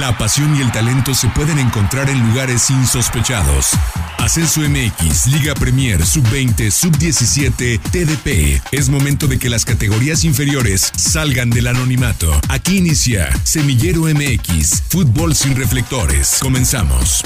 La pasión y el talento se pueden encontrar en lugares insospechados. Ascenso MX, Liga Premier, Sub-20, Sub-17, TDP. Es momento de que las categorías inferiores salgan del anonimato. Aquí inicia Semillero MX, Fútbol sin reflectores. Comenzamos.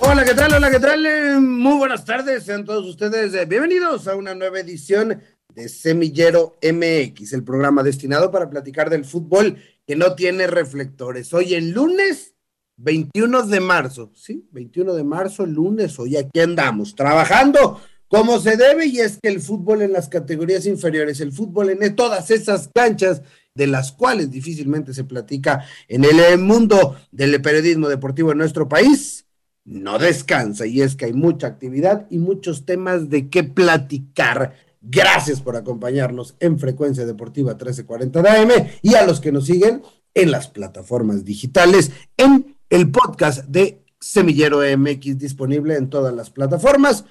Hola, ¿qué tal? Hola, ¿qué tal? Muy buenas tardes, sean todos ustedes eh, bienvenidos a una nueva edición de Semillero MX, el programa destinado para platicar del fútbol que no tiene reflectores. Hoy el lunes 21 de marzo, ¿sí? 21 de marzo, lunes, hoy aquí andamos, trabajando como se debe y es que el fútbol en las categorías inferiores, el fútbol en todas esas canchas de las cuales difícilmente se platica en el mundo del periodismo deportivo en nuestro país, no descansa y es que hay mucha actividad y muchos temas de qué platicar. Gracias por acompañarnos en Frecuencia Deportiva 1340 de AM y a los que nos siguen en las plataformas digitales, en el podcast de Semillero MX disponible en todas las plataformas.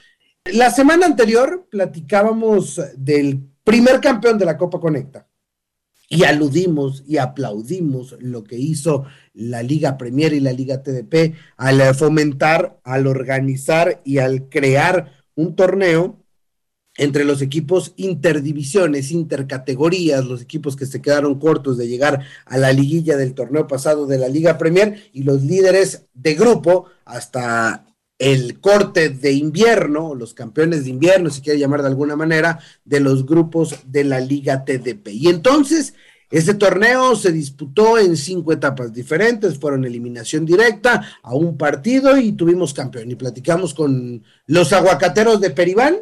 La semana anterior platicábamos del primer campeón de la Copa Conecta y aludimos y aplaudimos lo que hizo la Liga Premier y la Liga TDP al fomentar, al organizar y al crear un torneo entre los equipos interdivisiones, intercategorías, los equipos que se quedaron cortos de llegar a la liguilla del torneo pasado de la Liga Premier y los líderes de grupo hasta el corte de invierno, los campeones de invierno, si quiere llamar de alguna manera, de los grupos de la Liga TDP. Y entonces, este torneo se disputó en cinco etapas diferentes, fueron eliminación directa a un partido y tuvimos campeón. Y platicamos con los aguacateros de Peribán,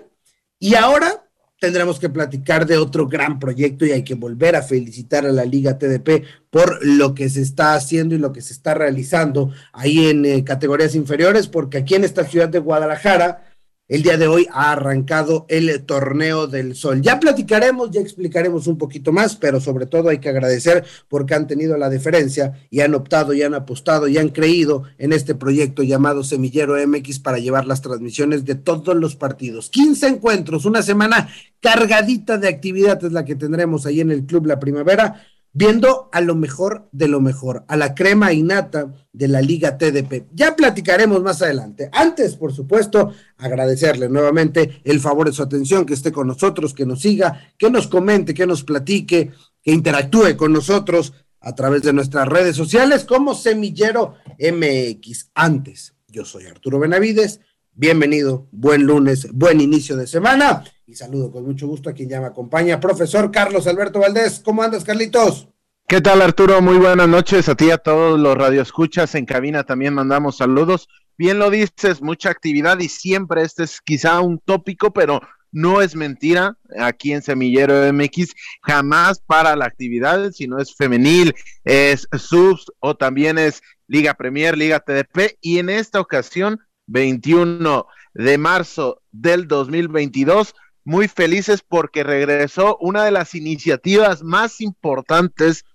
y ahora tendremos que platicar de otro gran proyecto y hay que volver a felicitar a la Liga TDP por lo que se está haciendo y lo que se está realizando ahí en eh, categorías inferiores, porque aquí en esta ciudad de Guadalajara, el día de hoy ha arrancado el torneo del sol. Ya platicaremos, ya explicaremos un poquito más, pero sobre todo hay que agradecer porque han tenido la deferencia y han optado y han apostado y han creído en este proyecto llamado Semillero MX para llevar las transmisiones de todos los partidos. 15 encuentros, una semana cargadita de actividad es la que tendremos ahí en el Club La Primavera viendo a lo mejor de lo mejor, a la crema innata de la Liga TDP. Ya platicaremos más adelante. Antes, por supuesto, agradecerle nuevamente el favor de su atención, que esté con nosotros, que nos siga, que nos comente, que nos platique, que interactúe con nosotros a través de nuestras redes sociales como Semillero MX. Antes, yo soy Arturo Benavides. Bienvenido, buen lunes, buen inicio de semana y saludo con mucho gusto a quien ya me acompaña, profesor Carlos Alberto Valdés. ¿Cómo andas, Carlitos? ¿Qué tal, Arturo? Muy buenas noches a ti y a todos los radioescuchas en cabina. También mandamos saludos. Bien lo dices, mucha actividad y siempre este es quizá un tópico, pero no es mentira. Aquí en Semillero MX, jamás para la actividad, si no es femenil, es subs o también es Liga Premier, Liga TDP. Y en esta ocasión, 21 de marzo del 2022, muy felices porque regresó una de las iniciativas más importantes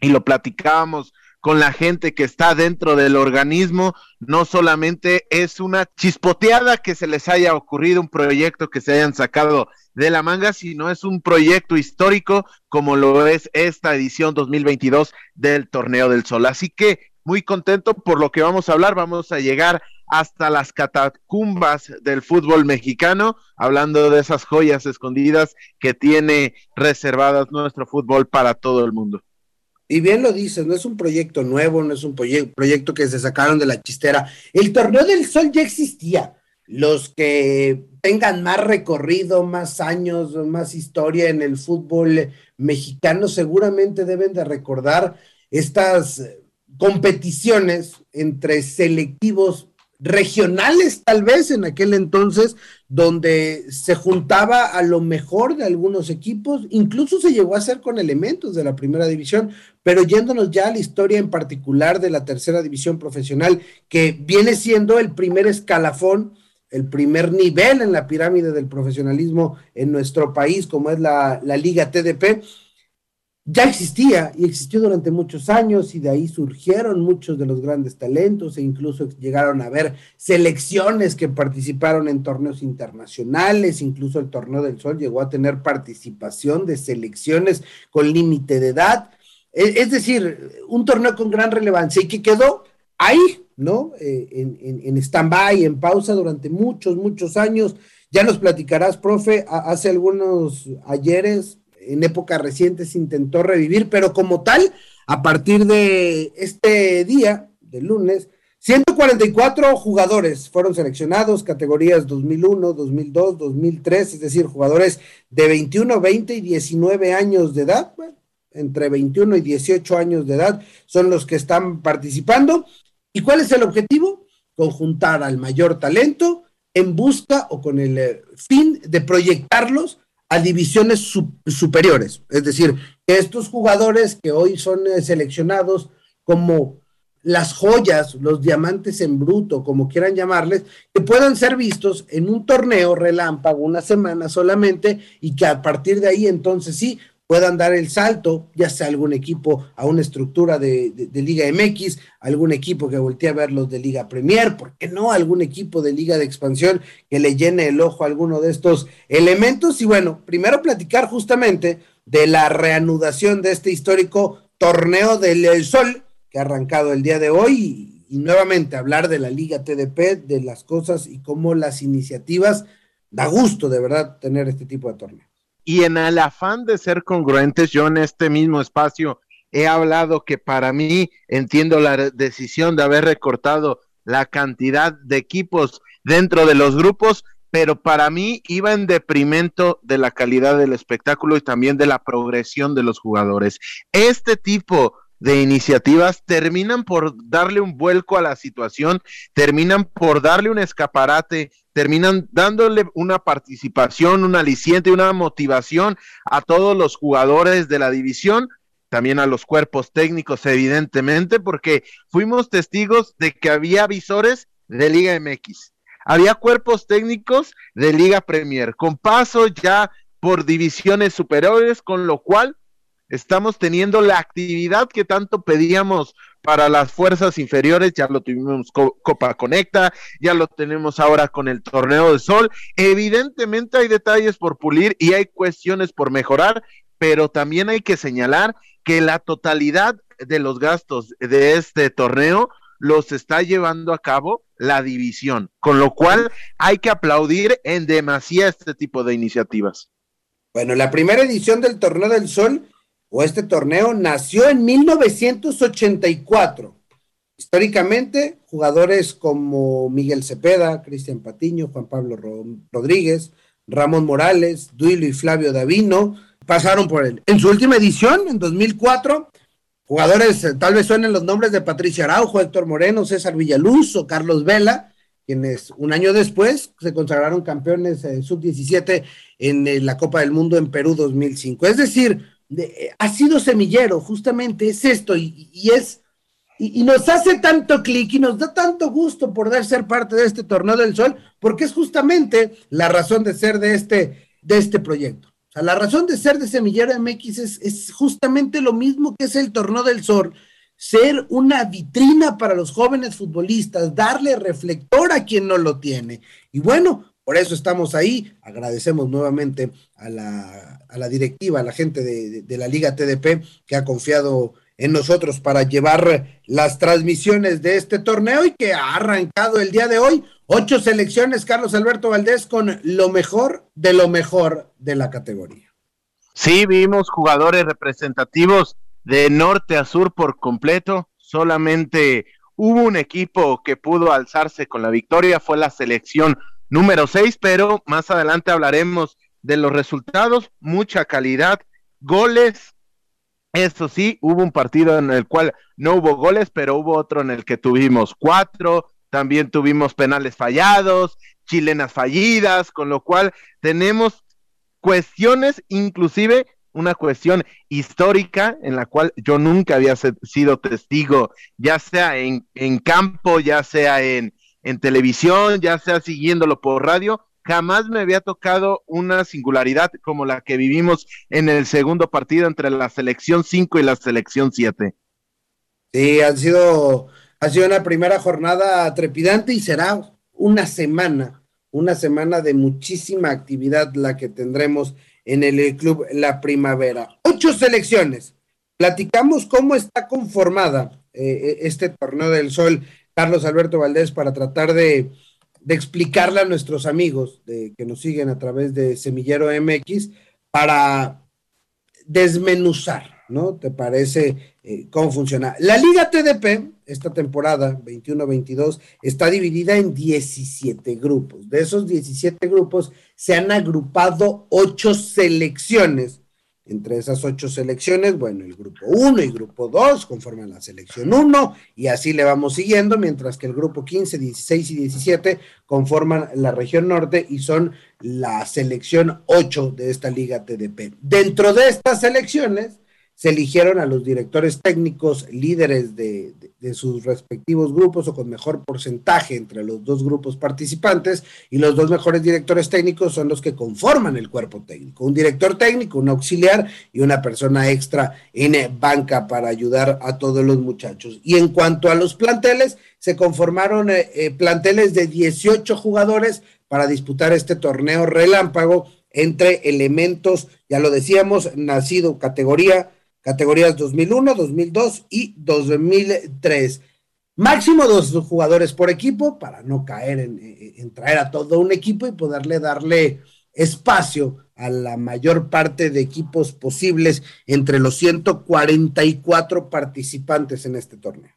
y lo platicábamos con la gente que está dentro del organismo, no solamente es una chispoteada que se les haya ocurrido un proyecto que se hayan sacado de la manga, sino es un proyecto histórico como lo es esta edición 2022 del Torneo del Sol. Así que muy contento por lo que vamos a hablar, vamos a llegar hasta las catacumbas del fútbol mexicano, hablando de esas joyas escondidas que tiene reservadas nuestro fútbol para todo el mundo. Y bien lo dices, no es un proyecto nuevo, no es un proyecto que se sacaron de la chistera. El torneo del sol ya existía. Los que tengan más recorrido, más años, más historia en el fútbol mexicano seguramente deben de recordar estas competiciones entre selectivos regionales tal vez en aquel entonces, donde se juntaba a lo mejor de algunos equipos, incluso se llegó a hacer con elementos de la primera división, pero yéndonos ya a la historia en particular de la tercera división profesional, que viene siendo el primer escalafón, el primer nivel en la pirámide del profesionalismo en nuestro país, como es la, la Liga TDP, ya existía y existió durante muchos años y de ahí surgieron muchos de los grandes talentos e incluso llegaron a haber selecciones que participaron en torneos internacionales, incluso el Torneo del Sol llegó a tener participación de selecciones con límite de edad. e, es decir, un torneo con gran relevancia y que quedó ahí, ¿no? Eh, en, en, en stand-by, en pausa durante muchos, muchos años. Ya nos platicarás, profe, hace algunos ayeres, en épocas recientes, intentó revivir, pero como tal, a partir de este día, del lunes, 144 jugadores fueron seleccionados, categorías 2001, 2002, 2003, es decir, jugadores de 21, 20 y 19 años de edad, entre 21 y 18 años de edad son los que están participando. ¿Y cuál es el objetivo? Conjuntar al mayor talento en busca o con el eh, fin de proyectarlos a divisiones superiores. Es decir, que estos jugadores que hoy son eh, seleccionados como las joyas, los diamantes en bruto, como quieran llamarles, que puedan ser vistos en un torneo relámpago, una semana solamente, y que a partir de ahí entonces sí puedan dar el salto, ya sea algún equipo a una estructura de, Liga MX, algún equipo que voltee a ver los de Liga Premier, ¿por qué no? Algún equipo de Liga de Expansión que le llene el ojo a alguno de estos elementos. Y bueno, primero platicar justamente de la reanudación de este histórico torneo del Sol que ha arrancado el día de hoy y, nuevamente hablar de la Liga TDP, de las cosas y cómo las iniciativas, da gusto de verdad tener este tipo de torneo. Y en el afán de ser congruentes, yo en este mismo espacio he hablado que para mí entiendo la decisión de haber recortado la cantidad de equipos dentro de los grupos, pero para mí iba en deprimento de la calidad del espectáculo y también de la progresión de los jugadores. Este tipo de iniciativas terminan por darle un vuelco a la situación, terminan por darle un escaparate, terminan dándole una participación, un aliciente, una motivación a todos los jugadores de la división, también a los cuerpos técnicos, evidentemente, porque fuimos testigos de que había visores de Liga MX, había cuerpos técnicos de Liga Premier, con paso ya por divisiones superiores, con lo cual estamos teniendo la actividad que tanto pedíamos para las fuerzas inferiores, ya lo tuvimos Copa Conecta, ya lo tenemos ahora con el Torneo de Sol. Evidentemente hay detalles por pulir y hay cuestiones por mejorar, pero también hay que señalar que la totalidad de los gastos de este torneo los está llevando a cabo la división, con lo cual hay que aplaudir en demasía este tipo de iniciativas. Bueno, la primera edición del Torneo del Sol o este torneo nació en 1984. Históricamente, jugadores como Miguel Cepeda, Cristian Patiño, Juan Pablo Rodríguez, Ramón Morales, Duilo y Flavio Davino pasaron por él. En su última edición, en 2004, jugadores, eh, tal vez suenen los nombres de Patricia Araujo, Héctor Moreno, César Villaluz o Carlos Vela, quienes un año después se consagraron campeones eh, sub-17 en eh, la Copa del Mundo en Perú 2005. Es decir, eh, ha sido semillero, justamente es esto, y, es, y, nos hace tanto clic y nos da tanto gusto poder ser parte de este torneo del sol, porque es justamente la razón de ser de este, de este proyecto. O sea, la razón de ser de Semillero MX es, es justamente lo mismo que es el torneo del sol, ser una vitrina para los jóvenes futbolistas, darle reflector a quien no lo tiene. Y bueno, por eso estamos ahí. Agradecemos nuevamente a la, a la directiva, a la gente de, la Liga TDP que ha confiado en nosotros para llevar las transmisiones de este torneo y que ha arrancado el día de hoy. Ocho selecciones, Carlos Alberto Valdés, con lo mejor de lo mejor de la categoría. Sí, vimos jugadores representativos de norte a sur por completo. Solamente hubo un equipo que pudo alzarse con la victoria, fue la selección número 6, pero más adelante hablaremos de los resultados, mucha calidad, goles. Eso sí, hubo un partido en el cual no hubo goles, pero hubo otro en el que tuvimos cuatro, también tuvimos penales fallados, chilenas fallidas, con lo cual tenemos cuestiones, inclusive una cuestión histórica en la cual yo nunca había sido testigo, ya sea en, en campo, ya sea en, en televisión, ya sea siguiéndolo por radio, jamás me había tocado una singularidad como la que vivimos en el segundo partido entre la selección 5 y la selección 7. Sí, han sido, ha sido una primera jornada trepidante y será una semana, una semana de muchísima actividad la que tendremos en el club La Primavera. Ocho selecciones, platicamos cómo está conformada eh, este torneo del sol, Carlos Alberto Valdés, para tratar de, explicarle a nuestros amigos de, que nos siguen a través de Semillero MX para desmenuzar, ¿no? ¿Te parece eh, cómo funciona? La Liga TDP, esta temporada 21-22, está dividida en 17 grupos. De esos 17 grupos se han agrupado ocho selecciones entre esas ocho selecciones, bueno, el grupo 1 y grupo 2 conforman la selección 1 y así le vamos siguiendo, mientras que el grupo 15, 16 y 17 conforman la región norte y son la selección 8 de esta liga TDP. Dentro de estas selecciones, se eligieron a los directores técnicos líderes de, sus respectivos grupos o con mejor porcentaje entre los dos grupos participantes y los dos mejores directores técnicos son los que conforman el cuerpo técnico. Un director técnico, un auxiliar y una persona extra en banca para ayudar a todos los muchachos. Y en cuanto a los planteles, se conformaron eh, eh, planteles de 18 jugadores para disputar este torneo relámpago entre elementos, ya lo decíamos, nacido categoría categorías 2001, 2002 y 2003. Máximo dos jugadores por equipo para no caer en, traer a todo un equipo y poderle darle espacio a la mayor parte de equipos posibles entre los 144 participantes en este torneo.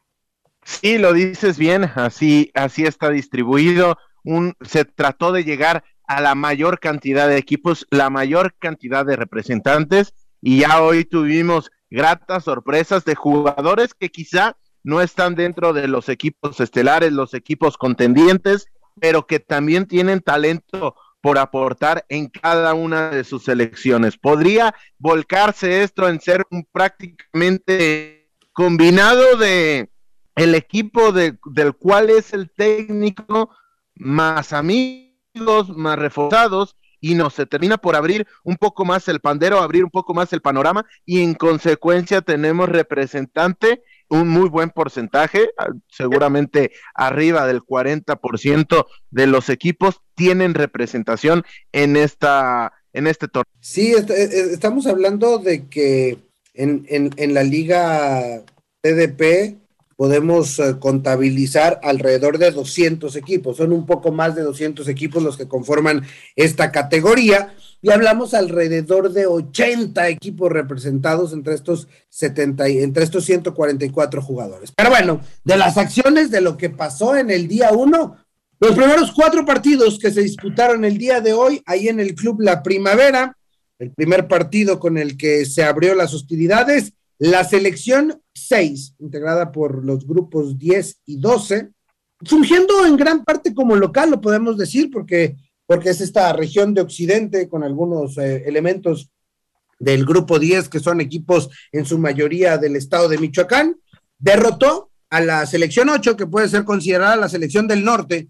Sí, lo dices bien, así, así está distribuido. Un, se trató de llegar a la mayor cantidad de equipos, la mayor cantidad de representantes, y ya hoy tuvimos gratas sorpresas de jugadores que quizá no están dentro de los equipos estelares, los equipos contendientes, pero que también tienen talento por aportar en cada una de sus selecciones. ¿Podría volcarse esto en ser un prácticamente combinado de el equipo de, del cual es el técnico más amigos, más reforzados y no se termina por abrir un poco más el pandero, abrir un poco más el panorama y en consecuencia tenemos representante un muy buen porcentaje, ah, seguramente arriba del 40% de los equipos tienen representación en esta en este torneo. Sí, estamos hablando de que en, en, en la liga TDP podemos eh, contabilizar alrededor de 200 equipos. Son un poco más de 200 equipos los que conforman esta categoría y hablamos alrededor de 80 equipos representados entre estos 70 entre estos 144 jugadores. Pero bueno, de las acciones de lo que pasó en el día 1, los primeros cuatro partidos que se disputaron el día de hoy ahí en el club La Primavera, el primer partido con el que se abrió las hostilidades, la selección 6, integrada por los grupos 10 y 12, surgiendo en gran parte como local, lo podemos decir, porque, porque es esta región de Occidente con algunos eh, elementos del grupo 10, que son equipos en su mayoría del estado de Michoacán, derrotó a la selección 8, que puede ser considerada la selección del norte,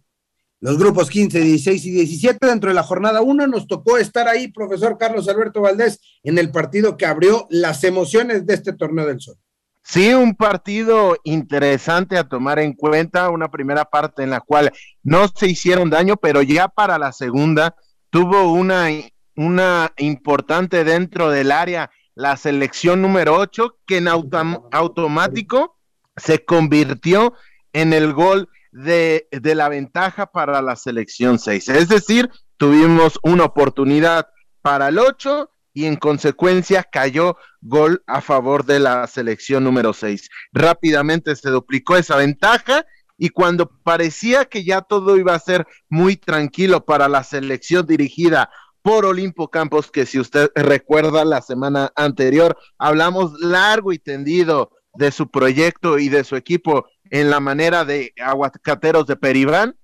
los grupos 15, 16 y 17 dentro de la jornada 1 nos tocó estar ahí, profesor Carlos Alberto Valdés, en el partido que abrió las emociones de este torneo del sol. Sí, un partido interesante a tomar en cuenta, una primera parte en la cual no se hicieron daño, pero ya para la segunda tuvo una, una importante dentro del área la selección número 8 que en automático se convirtió en el gol de, la ventaja para la selección 6. Es decir, tuvimos una oportunidad para el 8 y en consecuencia cayó gol a favor de la selección número 6. Rápidamente se duplicó esa ventaja y cuando parecía que ya todo iba a ser muy tranquilo para la selección dirigida por Olimpo Campos, que si usted recuerda la semana anterior hablamos largo y tendido de su proyecto y de su equipo en la manera de aguacateros de Peribán,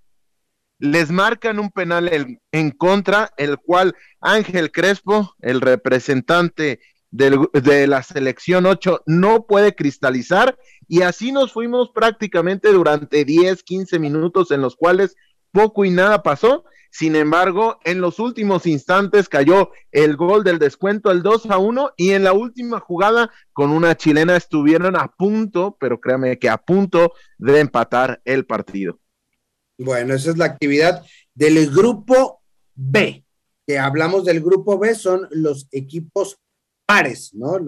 les marcan un penal en, contra, el cual Ángel Crespo, el representante de la selección 8, no puede cristalizar y así nos fuimos prácticamente durante 10, 15 minutos en los cuales poco y nada pasó sin embargo, en los últimos instantes cayó el gol del descuento, el 2 a 1, y en la última jugada con una chilena estuvieron a punto, pero créame que a punto de empatar el partido. Bueno, esa es la actividad del grupo B. Que hablamos del grupo B, son los equipos pares, ¿no?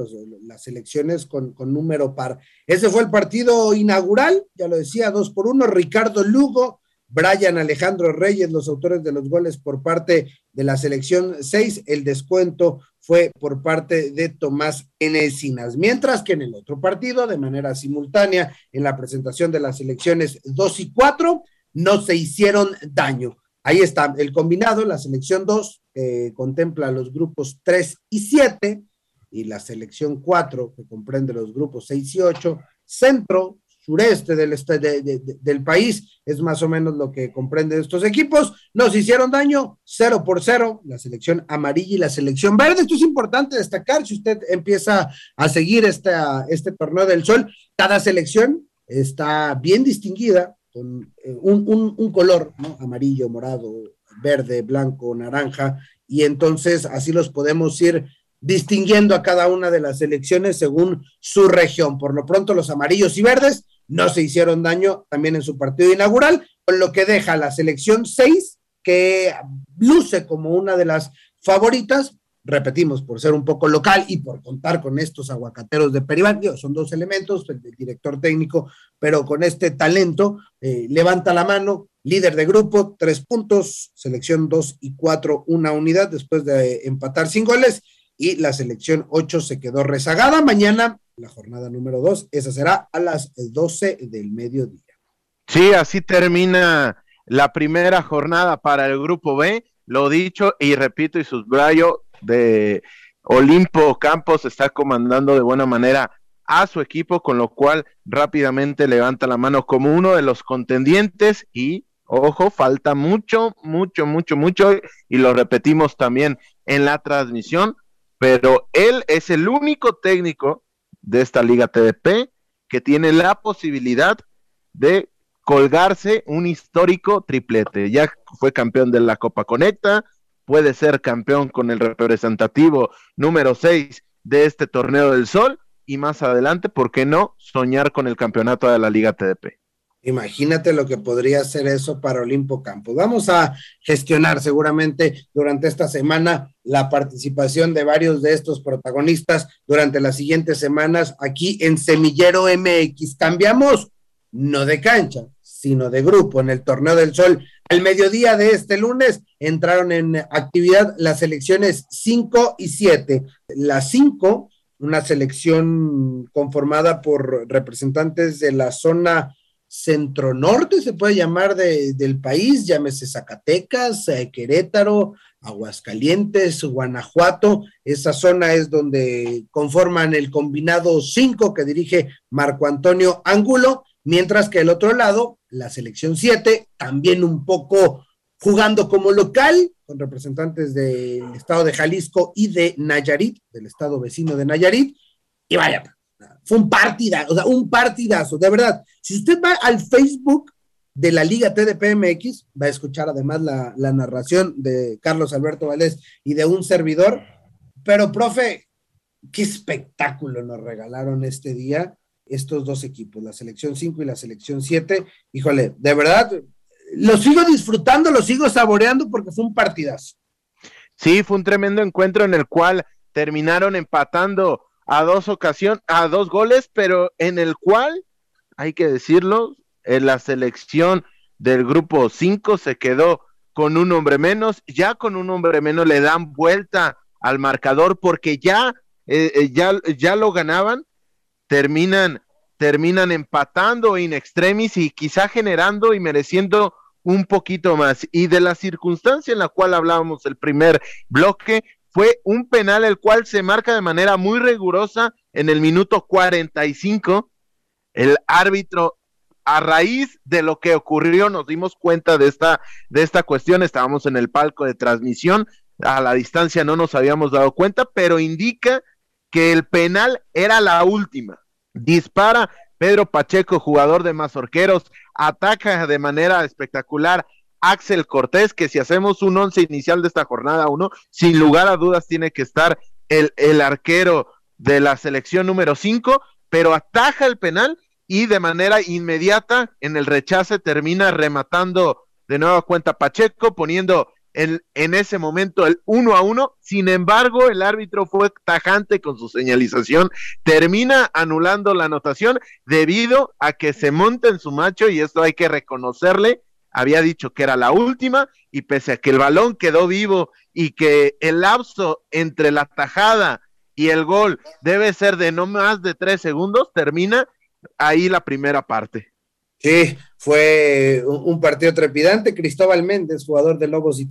las elecciones con, con, número par. Ese fue el partido inaugural, ya lo decía, dos por uno. Ricardo Lugo, Brian Alejandro Reyes, los autores de los goles por parte de la selección 6. El descuento fue por parte de Tomás Encinas. Mientras que en el otro partido, de manera simultánea, en la presentación de las selecciones 2 y 4, no se hicieron daño. Ahí está el combinado, la selección 2, que contempla los grupos 3 y 7, y la selección 4, que comprende los grupos 6 y 8, centro, sureste del, este, del país, es más o menos lo que comprende estos equipos. Nos hicieron daño, 0 por 0, la selección amarilla y la selección verde. Esto es importante destacar si usted empieza a seguir esta, este torneo del sol. Cada selección está bien distinguida con eh, un, un, color, ¿no? amarillo, morado, verde, blanco, naranja, y entonces así los podemos ir distinguiendo a cada una de las elecciones según su región. Por lo pronto, los amarillos y verdes no se hicieron daño también en su partido inaugural, con lo que deja la selección 6, que luce como una de las favoritas, repetimos, por ser un poco local y por contar con estos aguacateros de Peribán, son dos elementos, el, director técnico, pero con este talento, eh, levanta la mano, líder de grupo, tres puntos, selección 2 y 4, una unidad después de empatar sin goles, y la selección 8 se quedó rezagada. Mañana, la jornada número 2, esa será a las 12 del mediodía. Sí, así termina la primera jornada para el grupo B. Lo dicho y repito y subrayo, de Olimpo Campos está comandando de buena manera a su equipo, con lo cual rápidamente levanta la mano como uno de los contendientes y, ojo, falta mucho, mucho, mucho, mucho, y lo repetimos también en la transmisión, pero él es el único técnico de esta liga TDP que tiene la posibilidad de colgarse un histórico triplete. Ya fue campeón de la Copa Conecta, puede ser campeón con el representativo número 6 de este torneo del Sol y más adelante, ¿por qué no soñar con el campeonato de la Liga TDP? Imagínate lo que podría ser eso para Olimpo Campos. Vamos a gestionar seguramente durante esta semana la participación de varios de estos protagonistas durante las siguientes semanas aquí en Semillero MX. Cambiamos no de cancha, sino de grupo en el Torneo del Sol. Al mediodía de este lunes entraron en actividad las selecciones 5 y 7. Las 5, una selección conformada por representantes de la zona centro-norte, se puede llamar del país, llámese Zacatecas, eh, Querétaro, Aguascalientes, Guanajuato. Esa zona es donde conforman el combinado 5 que dirige Marco Antonio Ángulo Mientras que el otro lado, la selección 7, también un poco jugando como local, con representantes del estado de Jalisco y de Nayarit, del estado vecino de Nayarit. Y vaya, fue un partidazo, o sea, un partidazo, de verdad. Si usted va al Facebook de la Liga TDPMX, va a escuchar además la, narración de Carlos Alberto Valdés y de un servidor. Pero, profe, qué espectáculo nos regalaron este día estos dos equipos, la selección 5 y la selección 7. Híjole, de verdad, lo sigo disfrutando, lo sigo saboreando porque fue un partidazo. Sí, fue un tremendo encuentro en el cual terminaron empatando a dos ocasiones, a dos goles, pero en el cual, hay que decirlo, en la selección del grupo 5 se quedó con un hombre menos, ya con un hombre menos le dan vuelta al marcador porque ya, eh, eh, ya, ya lo ganaban terminan, terminan empatando in extremis y quizá generando y mereciendo un poquito más. Y de la circunstancia en la cual hablábamos el primer bloque, fue un penal el cual se marca de manera muy rigurosa en el minuto 45. El árbitro, a raíz de lo que ocurrió, nos dimos cuenta de esta, de esta cuestión. Estábamos en el palco de transmisión, a la distancia no nos habíamos dado cuenta, pero indica que el penal era la última. Dispara Pedro Pacheco, jugador de Mazorqueros, ataca de manera espectacular Axel Cortés, que si hacemos un once inicial de esta jornada uno, sin lugar a dudas tiene que estar el, el arquero de la selección número 5, pero ataja el penal y de manera inmediata en el rechace termina rematando de nueva cuenta Pacheco, poniendo en, en, ese momento el uno a uno. Sin embargo, el árbitro fue tajante con su señalización, termina anulando la anotación debido a que se monta en su macho y esto hay que reconocerle. Había dicho que era la última y pese a que el balón quedó vivo y que el lapso entre la tajada y el gol debe ser de no más de tres segundos, termina ahí la primera parte. Sí, fue un partido trepidante. Cristóbal Méndez, jugador de Lobos y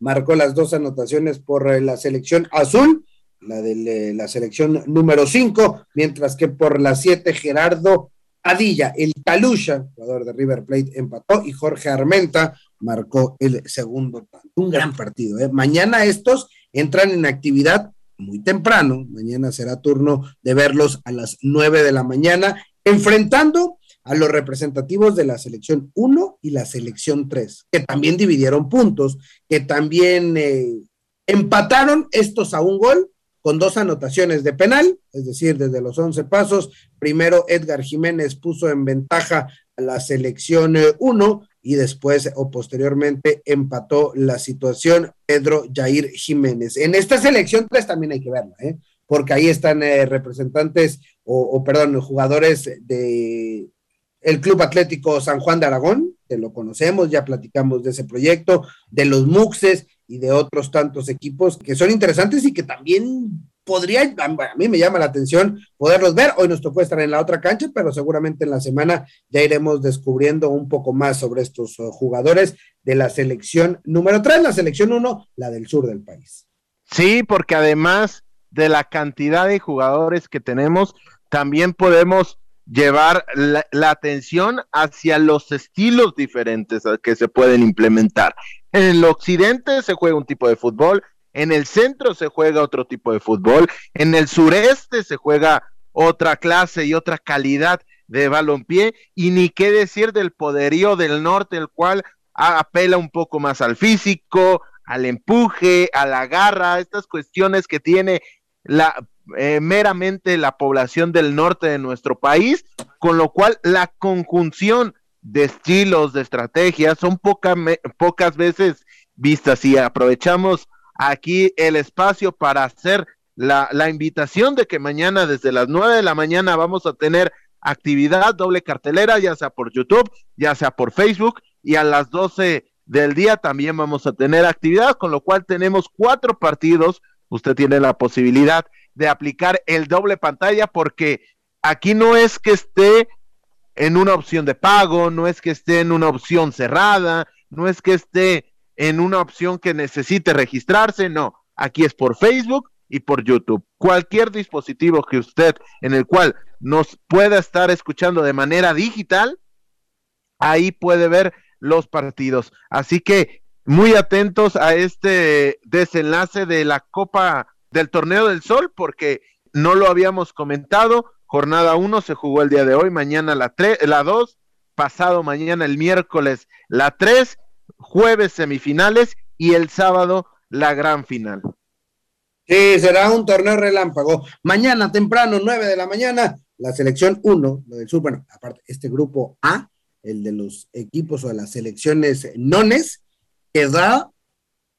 marcó las dos anotaciones por eh, la selección azul, la de la selección número 5, mientras que por la 7 Gerardo Adilla, el Talusha, jugador de River Plate, empató y Jorge Armenta marcó el segundo tanto. Un gran partido. ¿eh? Mañana estos entran en actividad muy temprano. Mañana será turno de verlos a las 9 de la mañana, enfrentando a los representativos de la selección 1 y la selección 3, que también dividieron puntos, que también eh, empataron estos a un gol con dos anotaciones de penal, es decir, desde los 11 pasos, primero Edgar Jiménez puso en ventaja a la selección 1 eh, y después o posteriormente empató la situación Pedro Jair Jiménez. En esta selección 3 también hay que verla, ¿eh? porque ahí están eh, representantes o, o, perdón, jugadores de el Club Atlético San Juan de Aragón, que lo conocemos, ya platicamos de ese proyecto, de los Muxes y de otros tantos equipos que son interesantes y que también podría, a mí me llama la atención poderlos ver. Hoy nos tocó estar en la otra cancha, pero seguramente en la semana ya iremos descubriendo un poco más sobre estos uh, jugadores de la selección número 3, la selección 1, la del sur del país. Sí, porque además de la cantidad de jugadores que tenemos, también podemos llevar la, atención hacia los estilos diferentes que se pueden implementar. En el occidente se juega un tipo de fútbol, en el centro se juega otro tipo de fútbol, en el sureste se juega otra clase y otra calidad de balompié, y ni qué decir del poderío del norte, el cual apela un poco más al físico, al empuje, a la garra, estas cuestiones que tiene la eh, meramente la población del norte de nuestro país, con lo cual la conjunción de estilos, de estrategias, son pocas veces vistas y aprovechamos aquí el espacio para hacer la, la, invitación de que mañana desde las nueve de la mañana vamos a tener actividad doble cartelera, ya sea por YouTube, ya sea por Facebook, y a las doce del día también vamos a tener actividad, con lo cual tenemos cuatro partidos. Usted tiene la posibilidad de aplicar el doble pantalla porque aquí no es que esté en una opción de pago, no es que esté en una opción cerrada, no es que esté en una opción que necesite registrarse, no, aquí es por Facebook y por YouTube. Cualquier dispositivo que usted en el cual nos pueda estar escuchando de manera digital, ahí puede ver los partidos. Así que muy atentos a este desenlace de la Copa del Torneo del Sol, porque no lo habíamos comentado. Jornada 1 se jugó el día de hoy, mañana la 3, la 2, pasado mañana el miércoles la 3, jueves semifinales y el sábado la gran final. Sí, será un torneo relámpago. Mañana temprano, 9 de la mañana, la selección 1, lo del sur, bueno, aparte, este grupo A, el de los equipos o de las selecciones nones, queda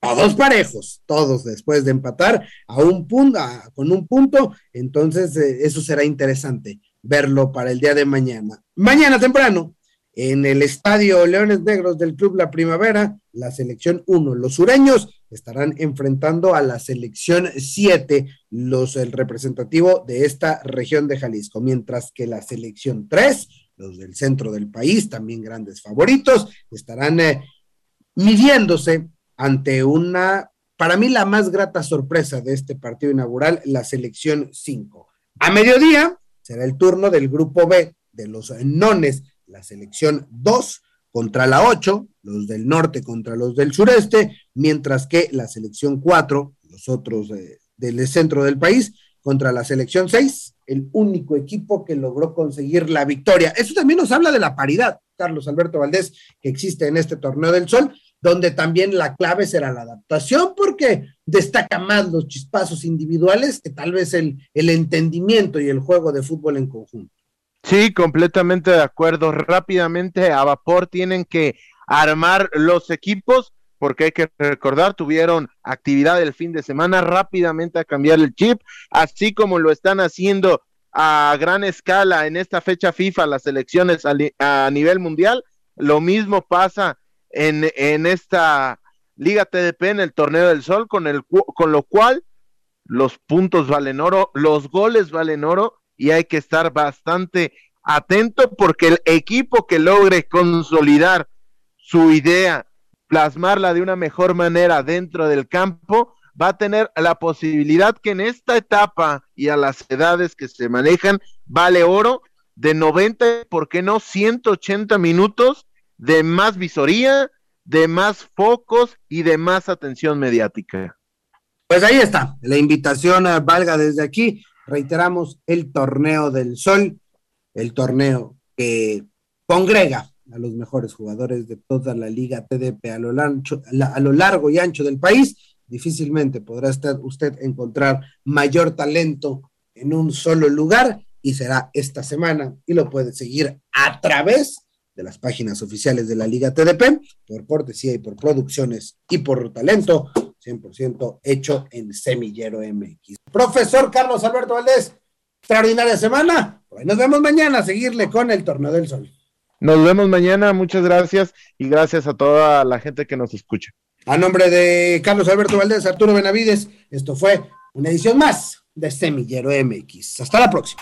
todos parejos, todos después de empatar a un punto, con un punto, entonces eh, eso será interesante verlo para el día de mañana. Mañana temprano, en el estadio Leones Negros del Club La Primavera, la selección 1, los sureños estarán enfrentando a la selección 7, los el representativo de esta región de Jalisco, mientras que la selección 3, los del centro del país, también grandes favoritos, estarán eh, midiéndose ante una, para mí la más grata sorpresa de este partido inaugural, la selección 5. A mediodía será el turno del grupo B de los nones, la selección 2 contra la 8, los del norte contra los del sureste, mientras que la selección 4, los otros del centro del país, contra la selección 6, el único equipo que logró conseguir la victoria. Eso también nos habla de la paridad, Carlos Alberto Valdés, que existe en este torneo del sol, donde también la clave será la adaptación, porque destaca más los chispazos individuales que tal vez el, el entendimiento y el juego de fútbol en conjunto. Sí, completamente de acuerdo. Rápidamente a vapor tienen que armar los equipos porque hay que recordar, tuvieron actividad el fin de semana rápidamente a cambiar el chip, así como lo están haciendo a gran escala en esta fecha FIFA las elecciones a, nivel mundial. Lo mismo pasa en, en, esta Liga TDP, en el Torneo del Sol, con, el, con lo cual los puntos valen oro, los goles valen oro y hay que estar bastante atento porque el equipo que logre consolidar su idea plasmarla de una mejor manera dentro del campo, va a tener la posibilidad que en esta etapa y a las edades que se manejan, vale oro de 90, ¿por qué no? 180 minutos de más visoría, de más focos y de más atención mediática. Pues ahí está, la invitación a valga desde aquí. Reiteramos el torneo del sol, el torneo que congrega a los mejores jugadores de toda la liga TDP a lo, a lo largo y ancho del país, difícilmente podrá usted encontrar mayor talento en un solo lugar y será esta semana y lo puede seguir a través de las páginas oficiales de la Liga TDP, por cortesía y por producciones y por talento, 100% hecho en Semillero MX. Profesor Carlos Alberto Valdés, extraordinaria semana. Nos vemos mañana a seguirle con el Torneo del Sol. Nos vemos mañana, muchas gracias y gracias a toda la gente que nos escucha. A nombre de Carlos Alberto Valdés, Arturo Benavides, esto fue una edición más de Semillero MX. Hasta la próxima.